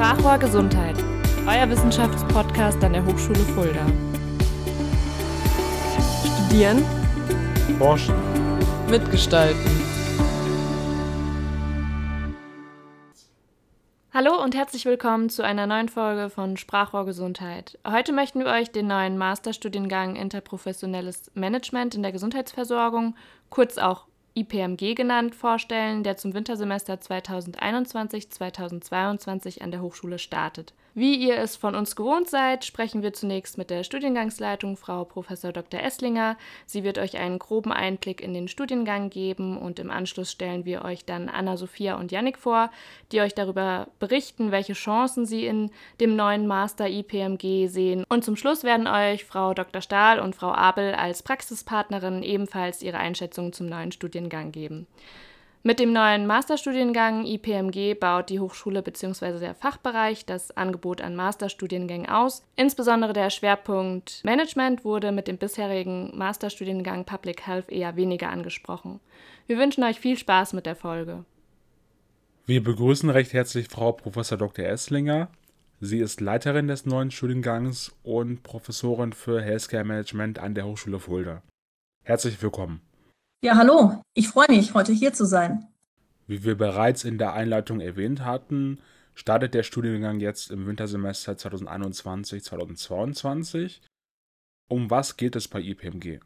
Sprachrohr Gesundheit, euer Wissenschaftspodcast an der Hochschule Fulda. Studieren, Forschen, mitgestalten. Hallo und herzlich willkommen zu einer neuen Folge von Sprachrohr Gesundheit. Heute möchten wir euch den neuen Masterstudiengang Interprofessionelles Management in der Gesundheitsversorgung, kurz auch IPMG genannt, vorstellen, der zum Wintersemester 2021-2022 an der Hochschule startet. Wie ihr es von uns gewohnt seid, sprechen wir zunächst mit der Studiengangsleitung, Frau Prof. Dr. Esslinger. Sie wird euch einen groben Einblick in den Studiengang geben und im Anschluss stellen wir euch dann Anna-Sophia und Yannick vor, die euch darüber berichten, welche Chancen sie in dem neuen Master IPMG sehen. Und zum Schluss werden euch Frau Dr. Stahl und Frau Abel als Praxispartnerin ebenfalls ihre Einschätzung zum neuen Studiengang geben. Mit dem neuen Masterstudiengang IPMG baut die Hochschule bzw. der Fachbereich das Angebot an Masterstudiengängen aus. Insbesondere der Schwerpunkt Management wurde mit dem bisherigen Masterstudiengang Public Health eher weniger angesprochen. Wir wünschen euch viel Spaß mit der Folge. Wir begrüßen recht herzlich Frau Prof. Dr. Esslinger. Sie ist Leiterin des neuen Studiengangs und Professorin für Healthcare Management an der Hochschule Fulda. Herzlich willkommen. Ja, hallo. Ich freue mich, heute hier zu sein. Wie wir bereits in der Einleitung erwähnt hatten, startet der Studiengang jetzt im Wintersemester 2021-2022. Um was geht es bei IPMG?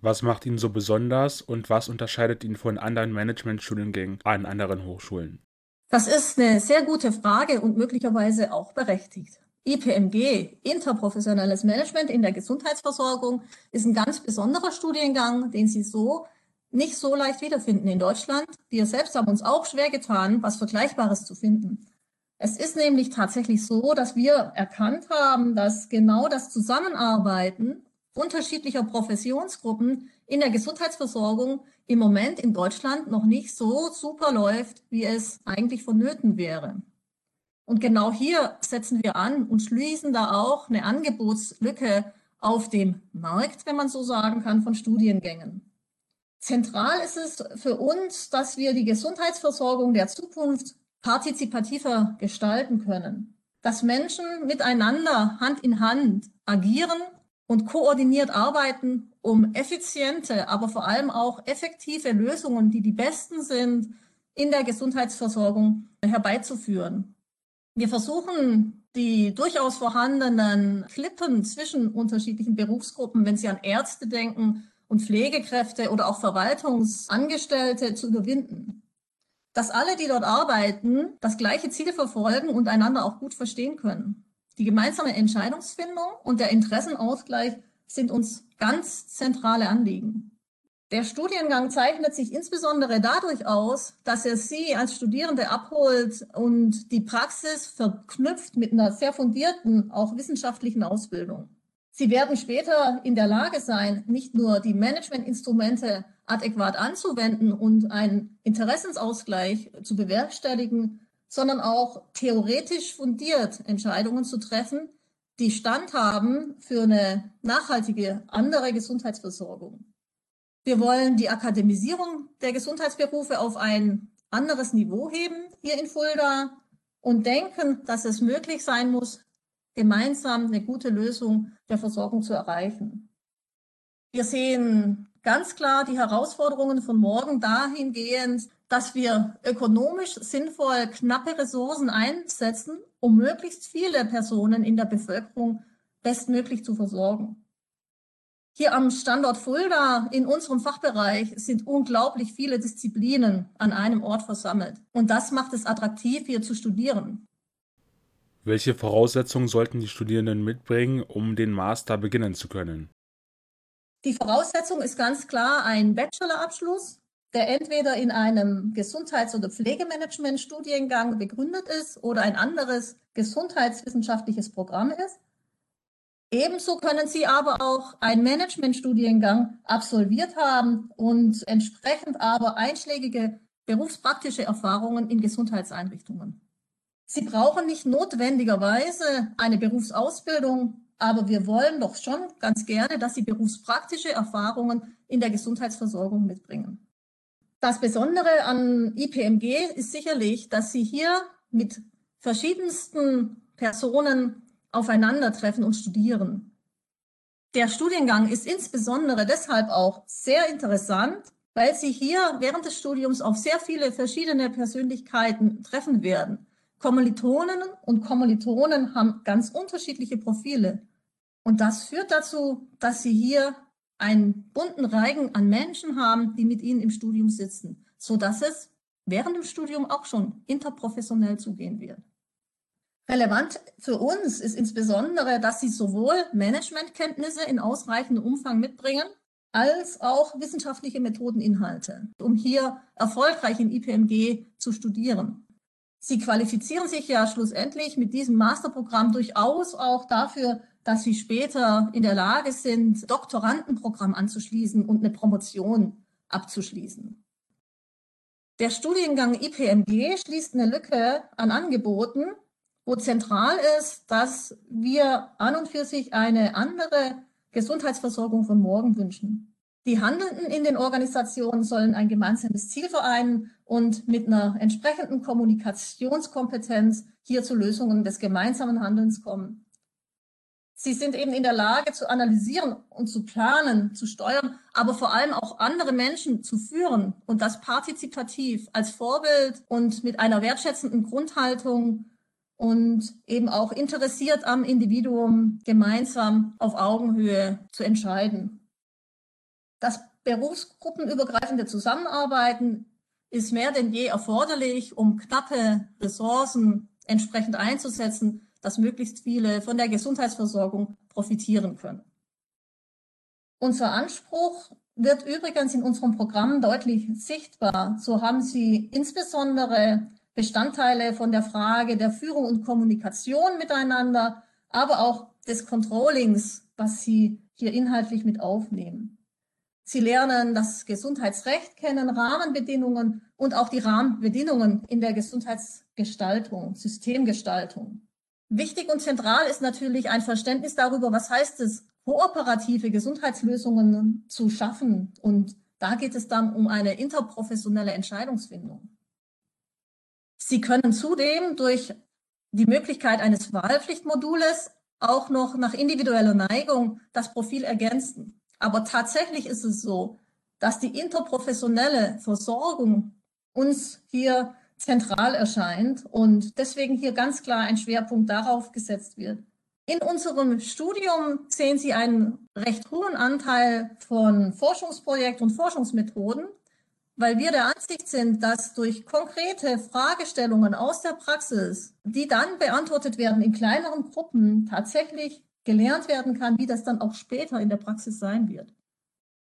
Was macht ihn so besonders und was unterscheidet ihn von anderen Managementstudiengängen an anderen Hochschulen? Das ist eine sehr gute Frage und möglicherweise auch berechtigt. IPMG, interprofessionelles Management in der Gesundheitsversorgung, ist ein ganz besonderer Studiengang, den Sie so nicht so leicht wiederfinden in Deutschland. Wir selbst haben uns auch schwer getan, was Vergleichbares zu finden. Es ist nämlich tatsächlich so, dass wir erkannt haben, dass genau das Zusammenarbeiten unterschiedlicher Professionsgruppen in der Gesundheitsversorgung im Moment in Deutschland noch nicht so super läuft, wie es eigentlich vonnöten wäre. Und genau hier setzen wir an und schließen da auch eine Angebotslücke auf dem Markt, wenn man so sagen kann, von Studiengängen. Zentral ist es für uns, dass wir die Gesundheitsversorgung der Zukunft partizipativer gestalten können, dass Menschen miteinander Hand in Hand agieren und koordiniert arbeiten, um effiziente, aber vor allem auch effektive Lösungen, die die besten sind, in der Gesundheitsversorgung herbeizuführen. Wir versuchen, die durchaus vorhandenen Klippen zwischen unterschiedlichen Berufsgruppen, wenn Sie an Ärzte denken, und Pflegekräfte oder auch Verwaltungsangestellte zu überwinden. Dass alle, die dort arbeiten, das gleiche Ziel verfolgen und einander auch gut verstehen können. Die gemeinsame Entscheidungsfindung und der Interessenausgleich sind uns ganz zentrale Anliegen. Der Studiengang zeichnet sich insbesondere dadurch aus, dass er Sie als Studierende abholt und die Praxis verknüpft mit einer sehr fundierten, auch wissenschaftlichen Ausbildung. Sie werden später in der Lage sein, nicht nur die Managementinstrumente adäquat anzuwenden und einen Interessensausgleich zu bewerkstelligen, sondern auch theoretisch fundiert Entscheidungen zu treffen, die Stand haben für eine nachhaltige andere Gesundheitsversorgung. Wir wollen die Akademisierung der Gesundheitsberufe auf ein anderes Niveau heben hier in Fulda und denken, dass es möglich sein muss, gemeinsam eine gute Lösung der Versorgung zu erreichen. Wir sehen ganz klar die Herausforderungen von morgen dahingehend, dass wir ökonomisch sinnvoll knappe Ressourcen einsetzen, um möglichst viele Personen in der Bevölkerung bestmöglich zu versorgen. Hier am Standort Fulda in unserem Fachbereich sind unglaublich viele Disziplinen an einem Ort versammelt. Und das macht es attraktiv, hier zu studieren. Welche Voraussetzungen sollten die Studierenden mitbringen, um den Master beginnen zu können? Die Voraussetzung ist ganz klar ein Bachelorabschluss, der entweder in einem Gesundheits- oder Pflegemanagement-Studiengang begründet ist oder ein anderes gesundheitswissenschaftliches Programm ist. Ebenso können Sie aber auch einen Managementstudiengang absolviert haben und entsprechend aber einschlägige berufspraktische Erfahrungen in Gesundheitseinrichtungen. Sie brauchen nicht notwendigerweise eine Berufsausbildung, aber wir wollen doch schon ganz gerne, dass Sie berufspraktische Erfahrungen in der Gesundheitsversorgung mitbringen. Das Besondere an IPMG ist sicherlich, dass Sie hier mit verschiedensten Personen aufeinandertreffen und studieren. Der Studiengang ist insbesondere deshalb auch sehr interessant, weil Sie hier während des Studiums auf sehr viele verschiedene Persönlichkeiten treffen werden. Kommilitonen und Kommilitonen haben ganz unterschiedliche Profile. Und das führt dazu, dass Sie hier einen bunten Reigen an Menschen haben, die mit Ihnen im Studium sitzen, so dass es während dem Studium auch schon interprofessionell zugehen wird. Relevant für uns ist insbesondere, dass sie sowohl Managementkenntnisse in ausreichendem Umfang mitbringen, als auch wissenschaftliche Methodeninhalte, um hier erfolgreich in IPMG zu studieren. Sie qualifizieren sich ja schlussendlich mit diesem Masterprogramm durchaus auch dafür, dass sie später in der Lage sind, Doktorandenprogramm anzuschließen und eine Promotion abzuschließen. Der Studiengang IPMG schließt eine Lücke an Angeboten, wo zentral ist, dass wir an und für sich eine andere Gesundheitsversorgung von morgen wünschen. Die Handelnden in den Organisationen sollen ein gemeinsames Ziel vereinen und mit einer entsprechenden Kommunikationskompetenz hier zu Lösungen des gemeinsamen Handelns kommen. Sie sind eben in der Lage zu analysieren und zu planen, zu steuern, aber vor allem auch andere Menschen zu führen und das partizipativ als Vorbild und mit einer wertschätzenden Grundhaltung und eben auch interessiert am Individuum gemeinsam auf Augenhöhe zu entscheiden. Das berufsgruppenübergreifende Zusammenarbeiten ist mehr denn je erforderlich, um knappe Ressourcen entsprechend einzusetzen, dass möglichst viele von der Gesundheitsversorgung profitieren können. Unser Anspruch wird übrigens in unserem Programm deutlich sichtbar. So haben Sie insbesondere Bestandteile von der Frage der Führung und Kommunikation miteinander, aber auch des Controllings, was Sie hier inhaltlich mit aufnehmen. Sie lernen das Gesundheitsrecht kennen, Rahmenbedingungen und auch die Rahmenbedingungen in der Gesundheitsgestaltung, Systemgestaltung. Wichtig und zentral ist natürlich ein Verständnis darüber, was heißt es, kooperative Gesundheitslösungen zu schaffen. Und da geht es dann um eine interprofessionelle Entscheidungsfindung. Sie können zudem durch die Möglichkeit eines Wahlpflichtmodules auch noch nach individueller Neigung das Profil ergänzen. Aber tatsächlich ist es so, dass die interprofessionelle Versorgung uns hier zentral erscheint und deswegen hier ganz klar ein Schwerpunkt darauf gesetzt wird. In unserem Studium sehen Sie einen recht hohen Anteil von Forschungsprojekten und Forschungsmethoden, weil wir der Ansicht sind, dass durch konkrete Fragestellungen aus der Praxis, die dann beantwortet werden in kleineren Gruppen, tatsächlich gelernt werden kann, wie das dann auch später in der Praxis sein wird.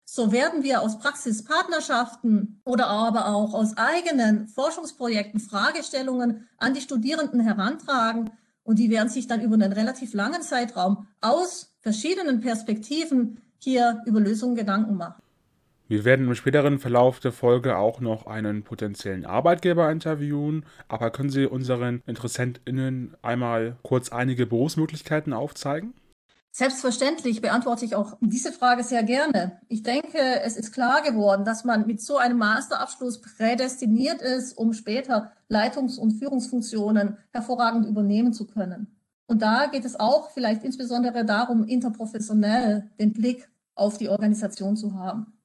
So werden wir aus Praxispartnerschaften oder aber auch aus eigenen Forschungsprojekten Fragestellungen an die Studierenden herantragen und die werden sich dann über einen relativ langen Zeitraum aus verschiedenen Perspektiven hier über Lösungen Gedanken machen. Wir werden im späteren Verlauf der Folge auch noch einen potenziellen Arbeitgeber interviewen, aber können Sie unseren InteressentInnen einmal kurz einige Berufsmöglichkeiten aufzeigen? Selbstverständlich beantworte ich auch diese Frage sehr gerne. Ich denke, es ist klar geworden, dass man mit so einem Masterabschluss prädestiniert ist, um später Leitungs- und Führungsfunktionen hervorragend übernehmen zu können. Und da geht es auch vielleicht insbesondere darum, interprofessionell den Blick auf die Organisation zu haben.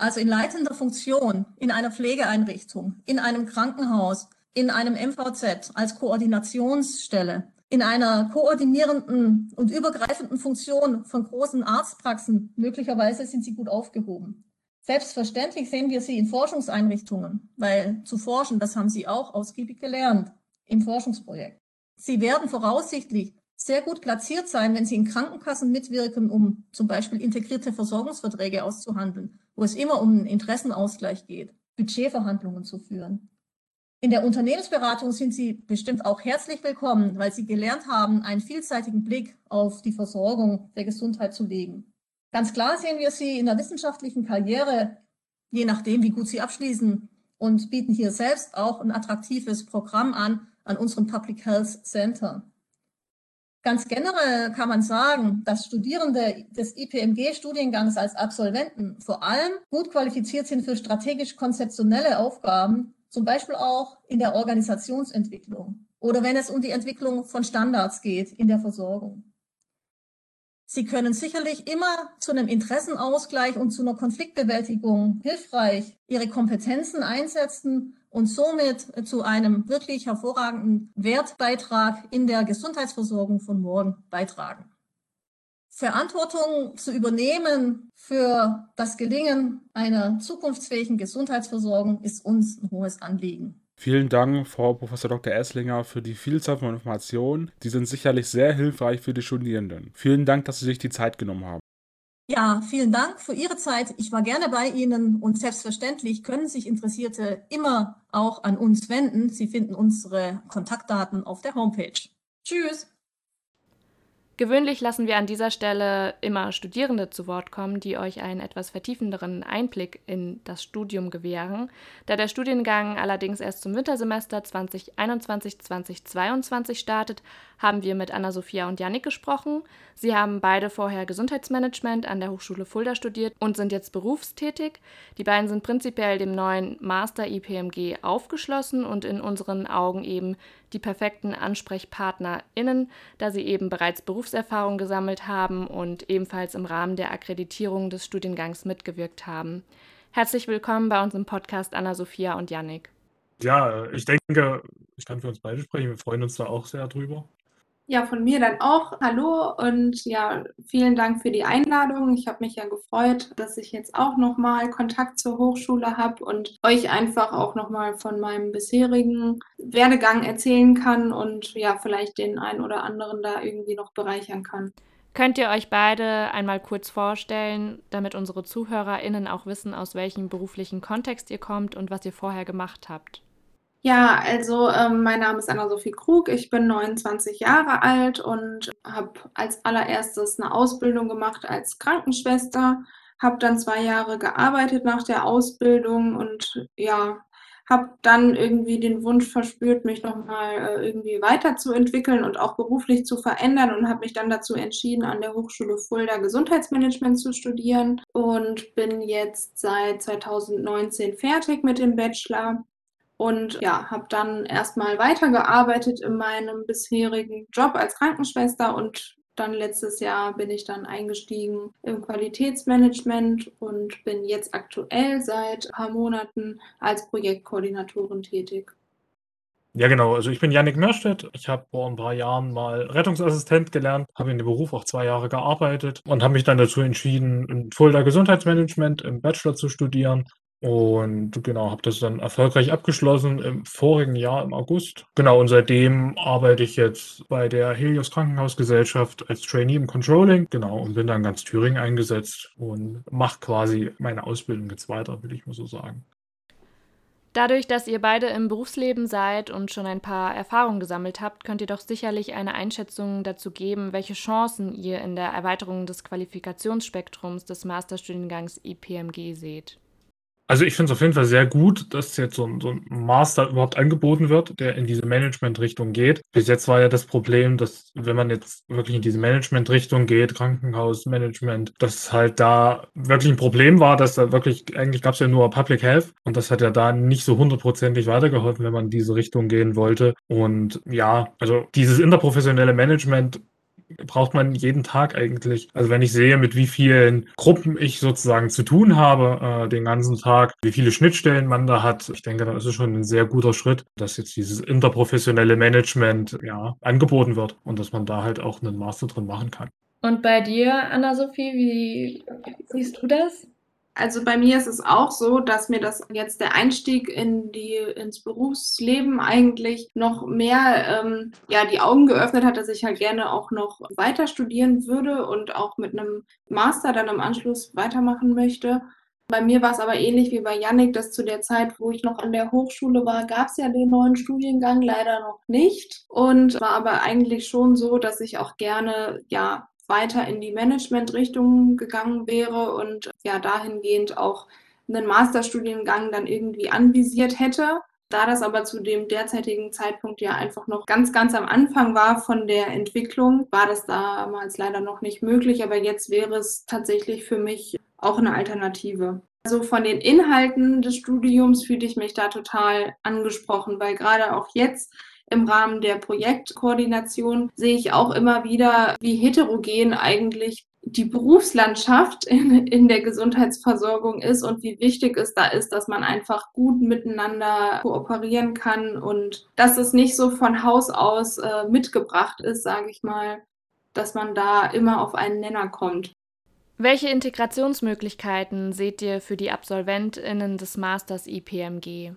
Also in leitender Funktion in einer Pflegeeinrichtung, in einem Krankenhaus, in einem MVZ als Koordinationsstelle, in einer koordinierenden und übergreifenden Funktion von großen Arztpraxen, möglicherweise sind sie gut aufgehoben. Selbstverständlich sehen wir sie in Forschungseinrichtungen, weil zu forschen, das haben sie auch ausgiebig gelernt im Forschungsprojekt. Sie werden voraussichtlich sehr gut platziert sein, wenn sie in Krankenkassen mitwirken, um zum Beispiel integrierte Versorgungsverträge auszuhandeln wo es immer um einen Interessenausgleich geht, Budgetverhandlungen zu führen. In der Unternehmensberatung sind Sie bestimmt auch herzlich willkommen, weil Sie gelernt haben, einen vielseitigen Blick auf die Versorgung der Gesundheit zu legen. Ganz klar sehen wir Sie in der wissenschaftlichen Karriere, je nachdem, wie gut Sie abschließen, und bieten hier selbst auch ein attraktives Programm an an unserem Public Health Center. Ganz generell kann man sagen, dass Studierende des IPMG-Studiengangs als Absolventen vor allem gut qualifiziert sind für strategisch-konzeptionelle Aufgaben, zum Beispiel auch in der Organisationsentwicklung. oder wenn es um die Entwicklung von Standards geht in der Versorgung. Sie können sicherlich immer zu einem Interessenausgleich und zu einer Konfliktbewältigung hilfreich Ihre Kompetenzen einsetzen und somit zu einem wirklich hervorragenden Wertbeitrag in der Gesundheitsversorgung von morgen beitragen. Verantwortung zu übernehmen für das Gelingen einer zukunftsfähigen Gesundheitsversorgung ist uns ein hohes Anliegen. Vielen Dank, Frau Prof. Dr. Esslinger, für die Vielzahl von Informationen. Die sind sicherlich sehr hilfreich für die Studierenden. Vielen Dank, dass Sie sich die Zeit genommen haben. Ja, vielen Dank für Ihre Zeit. Ich war gerne bei Ihnen und selbstverständlich können sich Interessierte immer auch an uns wenden. Sie finden unsere Kontaktdaten auf der Homepage. Tschüss. Gewöhnlich lassen wir an dieser Stelle immer Studierende zu Wort kommen, die euch einen etwas vertiefenderen Einblick in das Studium gewähren. Da der Studiengang allerdings erst zum Wintersemester 2021-2022 startet, haben wir mit Anna-Sophia und Janik gesprochen. Sie haben beide vorher Gesundheitsmanagement an der Hochschule Fulda studiert und sind jetzt berufstätig. Die beiden sind prinzipiell dem neuen Master IPMG aufgeschlossen und in unseren Augen eben die perfekten AnsprechpartnerInnen, da sie eben bereits Berufserfahrung gesammelt haben und ebenfalls im Rahmen der Akkreditierung des Studiengangs mitgewirkt haben. Herzlich willkommen bei uns im Podcast Anna-Sophia und Yannick. Ja, ich denke, ich kann für uns beide sprechen. Wir freuen uns da auch sehr drüber. Ja, von mir dann auch hallo und ja, vielen Dank für die Einladung. Ich habe mich ja gefreut, dass ich jetzt auch nochmal Kontakt zur Hochschule habe und euch einfach auch nochmal von meinem bisherigen Werdegang erzählen kann und ja, vielleicht den einen oder anderen da irgendwie noch bereichern kann. Könnt ihr euch beide einmal kurz vorstellen, damit unsere ZuhörerInnen auch wissen, aus welchem beruflichen Kontext ihr kommt und was ihr vorher gemacht habt? Ja, also ähm, mein Name ist Anna-Sophie Krug, ich bin 29 Jahre alt und habe als allererstes eine Ausbildung gemacht als Krankenschwester, habe dann zwei Jahre gearbeitet nach der Ausbildung und ja, habe dann irgendwie den Wunsch verspürt, mich nochmal äh, irgendwie weiterzuentwickeln und auch beruflich zu verändern und habe mich dann dazu entschieden, an der Hochschule Fulda Gesundheitsmanagement zu studieren und bin jetzt seit 2019 fertig mit dem Bachelor und ja, habe dann erstmal weitergearbeitet in meinem bisherigen Job als Krankenschwester und dann letztes Jahr bin ich dann eingestiegen im Qualitätsmanagement und bin jetzt aktuell seit ein paar Monaten als Projektkoordinatorin tätig. Ja, genau. Also ich bin Yannick Mörstedt. Ich habe vor ein paar Jahren mal Rettungsassistent gelernt, habe in dem Beruf auch zwei Jahre gearbeitet und habe mich dann dazu entschieden, in Fulda Gesundheitsmanagement im Bachelor zu studieren und genau, habe das dann erfolgreich abgeschlossen im vorigen Jahr im August. Genau, und seitdem arbeite ich jetzt bei der Helios Krankenhausgesellschaft als Trainee im Controlling. Genau, und bin dann ganz Thüringen eingesetzt und mache quasi meine Ausbildung jetzt weiter, will ich mal so sagen. Dadurch, dass ihr beide im Berufsleben seid und schon ein paar Erfahrungen gesammelt habt, könnt ihr doch sicherlich eine Einschätzung dazu geben, welche Chancen ihr in der Erweiterung des Qualifikationsspektrums des Masterstudiengangs IPMG seht. Also ich finde es auf jeden Fall sehr gut, dass jetzt so ein, so ein Master überhaupt angeboten wird, der in diese Management-Richtung geht. Bis jetzt war ja das Problem, dass wenn man jetzt wirklich in diese Management-Richtung geht, Krankenhausmanagement, dass halt da wirklich ein Problem war, dass da wirklich, eigentlich gab es ja nur Public Health und das hat ja da nicht so hundertprozentig weitergeholfen, wenn man in diese Richtung gehen wollte. Und ja, also dieses interprofessionelle Management braucht man jeden Tag eigentlich. Also wenn ich sehe, mit wie vielen Gruppen ich sozusagen zu tun habe äh, den ganzen Tag, wie viele Schnittstellen man da hat, ich denke, da ist es schon ein sehr guter Schritt, dass jetzt dieses interprofessionelle Management ja angeboten wird und dass man da halt auch einen Master drin machen kann. Und bei dir, Anna-Sophie, wie siehst du das? Also bei mir ist es auch so, dass mir das jetzt der Einstieg in die, ins Berufsleben eigentlich noch mehr ähm, ja, die Augen geöffnet hat, dass ich halt gerne auch noch weiter studieren würde und auch mit einem Master dann im Anschluss weitermachen möchte. Bei mir war es aber ähnlich wie bei Yannick, dass zu der Zeit, wo ich noch an der Hochschule war, gab es ja den neuen Studiengang leider noch nicht. Und war aber eigentlich schon so, dass ich auch gerne ja weiter in die Management-Richtung gegangen wäre und ja dahingehend auch einen Masterstudiengang dann irgendwie anvisiert hätte. Da das aber zu dem derzeitigen Zeitpunkt ja einfach noch ganz, ganz am Anfang war von der Entwicklung, war das damals leider noch nicht möglich. Aber jetzt wäre es tatsächlich für mich auch eine Alternative. Also von den Inhalten des Studiums fühle ich mich da total angesprochen, weil gerade auch jetzt im Rahmen der Projektkoordination sehe ich auch immer wieder, wie heterogen eigentlich die Berufslandschaft in, in der Gesundheitsversorgung ist und wie wichtig es da ist, dass man einfach gut miteinander kooperieren kann und dass es nicht so von Haus aus äh, mitgebracht ist, sage ich mal, dass man da immer auf einen Nenner kommt. Welche Integrationsmöglichkeiten seht ihr für die AbsolventInnen des Masters IPMG?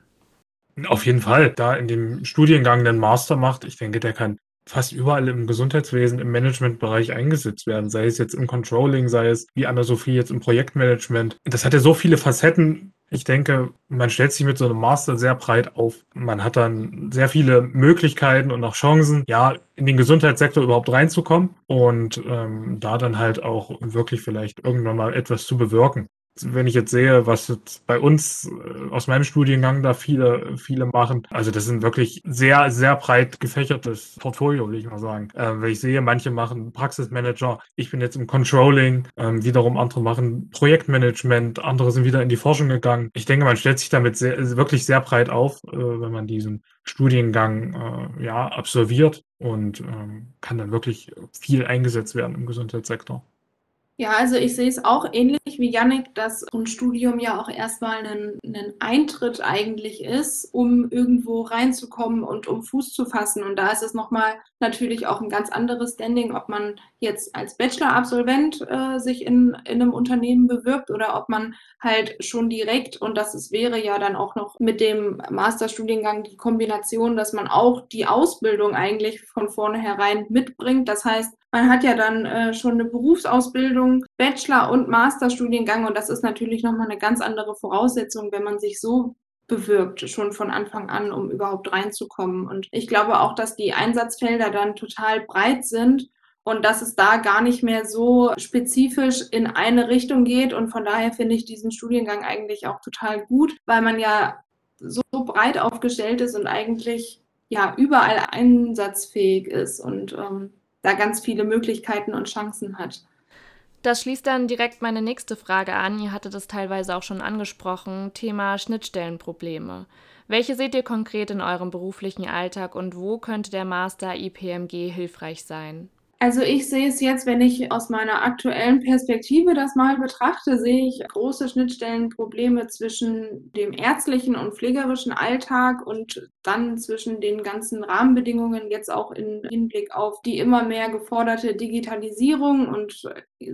Auf jeden Fall, da in dem Studiengang den Master macht, ich denke, der kann fast überall im Gesundheitswesen, im Managementbereich eingesetzt werden, sei es jetzt im Controlling, sei es wie Anna-Sophie jetzt im Projektmanagement. Das hat ja so viele Facetten. Ich denke, man stellt sich mit so einem Master sehr breit auf. Man hat dann sehr viele Möglichkeiten und auch Chancen, ja, in den Gesundheitssektor überhaupt reinzukommen und ähm, da dann halt auch wirklich vielleicht irgendwann mal etwas zu bewirken wenn ich jetzt sehe, was jetzt bei uns äh, aus meinem Studiengang da viele, viele machen, also das sind wirklich sehr, sehr breit gefächertes Portfolio, will ich mal sagen. Ähm, wenn ich sehe, manche machen Praxismanager, ich bin jetzt im Controlling, ähm, wiederum andere machen Projektmanagement, andere sind wieder in die Forschung gegangen. Ich denke, man stellt sich damit sehr, wirklich sehr breit auf, äh, wenn man diesen Studiengang äh, ja, absolviert und ähm, kann dann wirklich viel eingesetzt werden im Gesundheitssektor. Ja, also ich sehe es auch ähnlich wie Yannick, dass ein Studium ja auch erstmal ein, ein Eintritt eigentlich ist, um irgendwo reinzukommen und um Fuß zu fassen. Und da ist es nochmal natürlich auch ein ganz anderes Standing, ob man jetzt als Bachelor-Absolvent äh, sich in, in einem Unternehmen bewirbt oder ob man halt schon direkt, und das ist, wäre ja dann auch noch mit dem Masterstudiengang die Kombination, dass man auch die Ausbildung eigentlich von vornherein mitbringt. Das heißt, man hat ja dann äh, schon eine Berufsausbildung, Bachelor- und Masterstudiengang und das ist natürlich nochmal eine ganz andere Voraussetzung, wenn man sich so bewirbt, schon von Anfang an, um überhaupt reinzukommen. Und ich glaube auch, dass die Einsatzfelder dann total breit sind und dass es da gar nicht mehr so spezifisch in eine Richtung geht. Und von daher finde ich diesen Studiengang eigentlich auch total gut, weil man ja so breit aufgestellt ist und eigentlich ja überall einsatzfähig ist und ähm, da ganz viele Möglichkeiten und Chancen hat. Das schließt dann direkt meine nächste Frage an. Ihr hattet es teilweise auch schon angesprochen. Thema Schnittstellenprobleme. Welche seht ihr konkret in eurem beruflichen Alltag und wo könnte der Master IPMG hilfreich sein? Also ich sehe es jetzt, wenn ich aus meiner aktuellen Perspektive das mal betrachte, sehe ich große Schnittstellenprobleme zwischen dem ärztlichen und pflegerischen Alltag und dann zwischen den ganzen Rahmenbedingungen, jetzt auch im Hinblick auf die immer mehr geforderte Digitalisierung und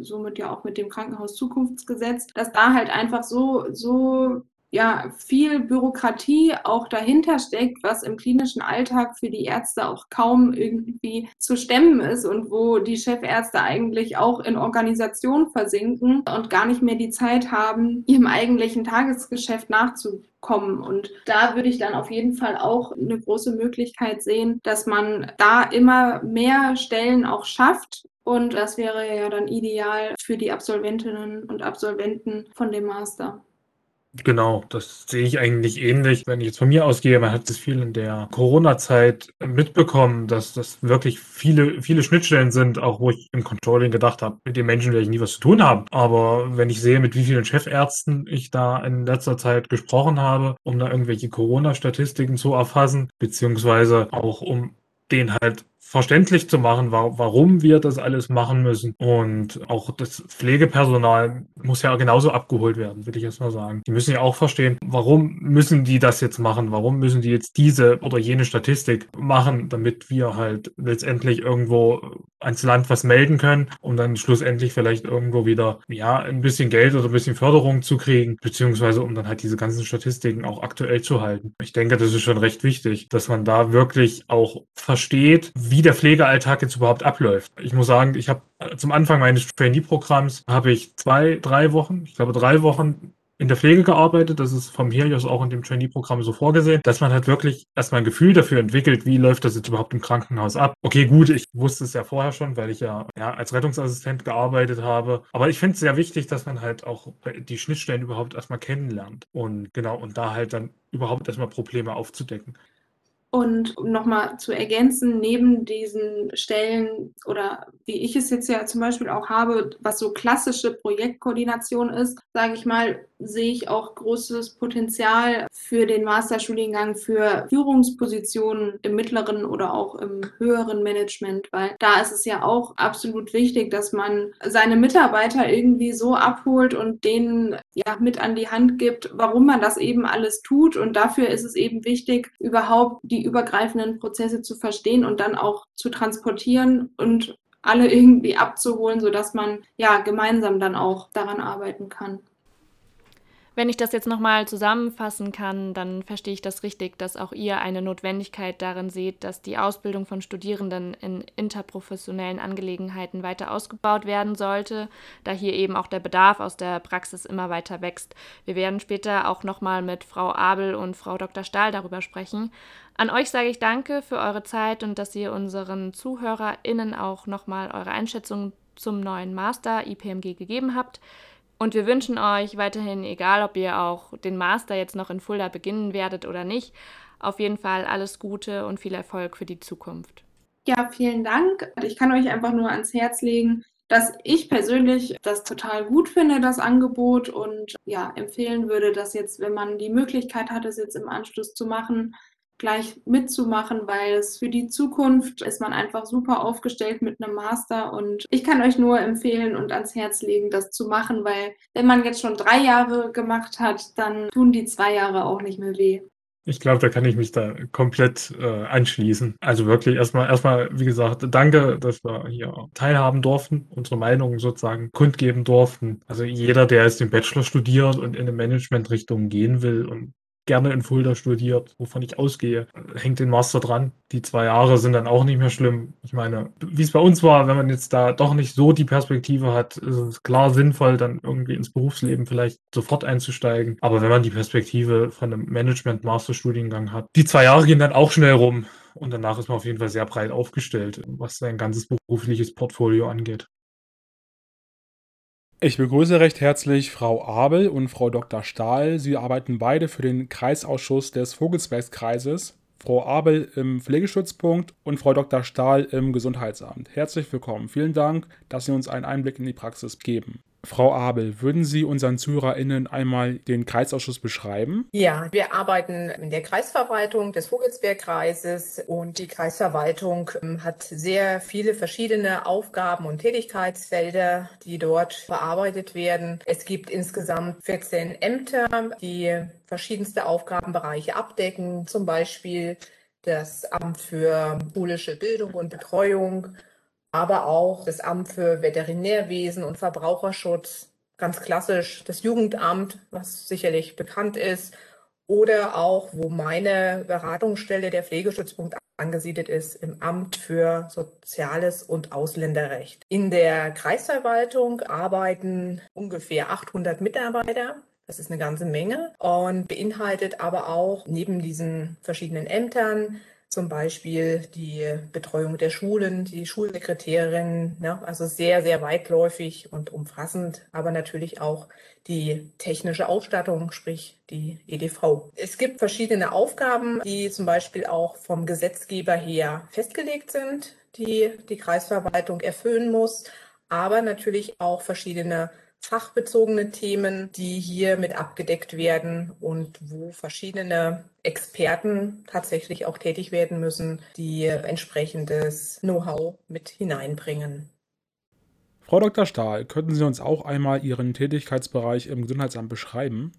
somit ja auch mit dem Krankenhauszukunftsgesetz, dass da halt einfach so, so ja viel Bürokratie auch dahinter steckt, was im klinischen Alltag für die Ärzte auch kaum irgendwie zu stemmen ist und wo die Chefärzte eigentlich auch in Organisation versinken und gar nicht mehr die Zeit haben, ihrem eigentlichen Tagesgeschäft nachzukommen. Und da würde ich dann auf jeden Fall auch eine große Möglichkeit sehen, dass man da immer mehr Stellen auch schafft, und das wäre ja dann ideal für die Absolventinnen und Absolventen von dem Master. Genau, das sehe ich eigentlich ähnlich. Wenn ich jetzt von mir ausgehe, man hat es viel in der Corona-Zeit mitbekommen, dass das wirklich viele, viele Schnittstellen sind, auch wo ich im Controlling gedacht habe, mit den Menschen werde ich nie was zu tun haben. Aber wenn ich sehe, mit wie vielen Chefärzten ich da in letzter Zeit gesprochen habe, um da irgendwelche Corona-Statistiken zu erfassen, beziehungsweise auch um den halt verständlich zu machen, warum wir das alles machen müssen. Und auch das Pflegepersonal muss ja genauso abgeholt werden, will ich jetzt mal sagen. Die müssen ja auch verstehen, warum müssen die das jetzt machen? Warum müssen die jetzt diese oder jene Statistik machen, damit wir halt letztendlich irgendwo ans Land was melden können, um dann schlussendlich vielleicht irgendwo wieder, ja, ein bisschen Geld oder ein bisschen Förderung zu kriegen, beziehungsweise um dann halt diese ganzen Statistiken auch aktuell zu halten. Ich denke, das ist schon recht wichtig, dass man da wirklich auch versteht, wie wie der Pflegealltag jetzt überhaupt abläuft. Ich muss sagen, ich habe zum Anfang meines Trainee-Programms habe ich zwei, drei Wochen, ich glaube drei Wochen in der Pflege gearbeitet. Das ist vom Helios auch in dem Trainee-Programm so vorgesehen, dass man halt wirklich erstmal ein Gefühl dafür entwickelt, wie läuft das jetzt überhaupt im Krankenhaus ab. Okay, gut, ich wusste es ja vorher schon, weil ich ja, ja als Rettungsassistent gearbeitet habe. Aber ich finde es sehr wichtig, dass man halt auch die Schnittstellen überhaupt erstmal kennenlernt und genau, und da halt dann überhaupt erstmal Probleme aufzudecken. Und nochmal zu ergänzen, neben diesen Stellen oder wie ich es jetzt ja zum Beispiel auch habe, was so klassische Projektkoordination ist, sage ich mal, sehe ich auch großes Potenzial für den Masterstudiengang für Führungspositionen im mittleren oder auch im höheren Management, weil da ist es ja auch absolut wichtig, dass man seine Mitarbeiter irgendwie so abholt und denen ja mit an die Hand gibt, warum man das eben alles tut. Und dafür ist es eben wichtig, überhaupt die übergreifenden Prozesse zu verstehen und dann auch zu transportieren und alle irgendwie abzuholen, sodass man ja gemeinsam dann auch daran arbeiten kann. Wenn ich das jetzt nochmal zusammenfassen kann, dann verstehe ich das richtig, dass auch ihr eine Notwendigkeit darin seht, dass die Ausbildung von Studierenden in interprofessionellen Angelegenheiten weiter ausgebaut werden sollte, da hier eben auch der Bedarf aus der Praxis immer weiter wächst. Wir werden später auch nochmal mit Frau Abel und Frau Dr. Stahl darüber sprechen. An euch sage ich danke für eure Zeit und dass ihr unseren ZuhörerInnen auch nochmal eure Einschätzung zum neuen Master IPMG gegeben habt. Und wir wünschen euch weiterhin, egal ob ihr auch den Master jetzt noch in Fulda beginnen werdet oder nicht, auf jeden Fall alles Gute und viel Erfolg für die Zukunft. Ja, vielen Dank. Ich kann euch einfach nur ans Herz legen, dass ich persönlich das total gut finde, das Angebot und ja, empfehlen würde, dass jetzt, wenn man die Möglichkeit hat, es jetzt im Anschluss zu machen, gleich mitzumachen, weil es für die Zukunft ist man einfach super aufgestellt mit einem Master und ich kann euch nur empfehlen und ans Herz legen, das zu machen, weil wenn man jetzt schon drei Jahre gemacht hat, dann tun die zwei Jahre auch nicht mehr weh. Ich glaube, da kann ich mich da komplett äh, anschließen. Also wirklich erstmal, erstmal, wie gesagt, danke, dass wir hier teilhaben durften, unsere Meinungen sozusagen kundgeben durften. Also jeder, der jetzt den Bachelor studiert und in eine Managementrichtung gehen will und gerne in Fulda studiert, wovon ich ausgehe. Hängt den Master dran. Die zwei Jahre sind dann auch nicht mehr schlimm. Ich meine, wie es bei uns war, wenn man jetzt da doch nicht so die Perspektive hat, ist es klar sinnvoll, dann irgendwie ins Berufsleben vielleicht sofort einzusteigen. Aber wenn man die Perspektive von einem Management-Masterstudiengang hat, die zwei Jahre gehen dann auch schnell rum. Und danach ist man auf jeden Fall sehr breit aufgestellt, was sein ganzes berufliches Portfolio angeht. Ich begrüße recht herzlich Frau Abel und Frau Dr. Stahl. Sie arbeiten beide für den Kreisausschuss des Vogelsbergkreises. Frau Abel im Pflegestützpunkt und Frau Dr. Stahl im Gesundheitsamt. Herzlich willkommen. Vielen Dank, dass Sie uns einen Einblick in die Praxis geben. Frau Abel, würden Sie unseren ZuhörerInnen einmal den Kreisausschuss beschreiben? Ja, wir arbeiten in der Kreisverwaltung des Vogelsbergkreises und die Kreisverwaltung ähm, hat sehr viele verschiedene Aufgaben und Tätigkeitsfelder, die dort bearbeitet werden. Es gibt insgesamt 14 Ämter, die verschiedenste Aufgabenbereiche abdecken, zum Beispiel das Amt für schulische Bildung und Betreuung, aber auch das Amt für Veterinärwesen und Verbraucherschutz, ganz klassisch das Jugendamt, was sicherlich bekannt ist, oder auch, wo meine Beratungsstelle der Pflegestützpunkt angesiedelt ist, im Amt für Soziales und Ausländerrecht. In der Kreisverwaltung arbeiten ungefähr 800 Mitarbeiter. Das ist eine ganze Menge und beinhaltet aber auch neben diesen verschiedenen Ämtern zum Beispiel die Betreuung der Schulen, die Schulsekretärin, ne? also sehr, sehr weitläufig und umfassend, aber natürlich auch die technische Ausstattung, sprich die EDV. Es gibt verschiedene Aufgaben, die zum Beispiel auch vom Gesetzgeber her festgelegt sind, die die Kreisverwaltung erfüllen muss, aber natürlich auch verschiedene fachbezogene Themen, die hier mit abgedeckt werden und wo verschiedene Experten tatsächlich auch tätig werden müssen, die entsprechendes Know-how mit hineinbringen. Frau Dr. Stahl, könnten Sie uns auch einmal Ihren Tätigkeitsbereich im Gesundheitsamt beschreiben?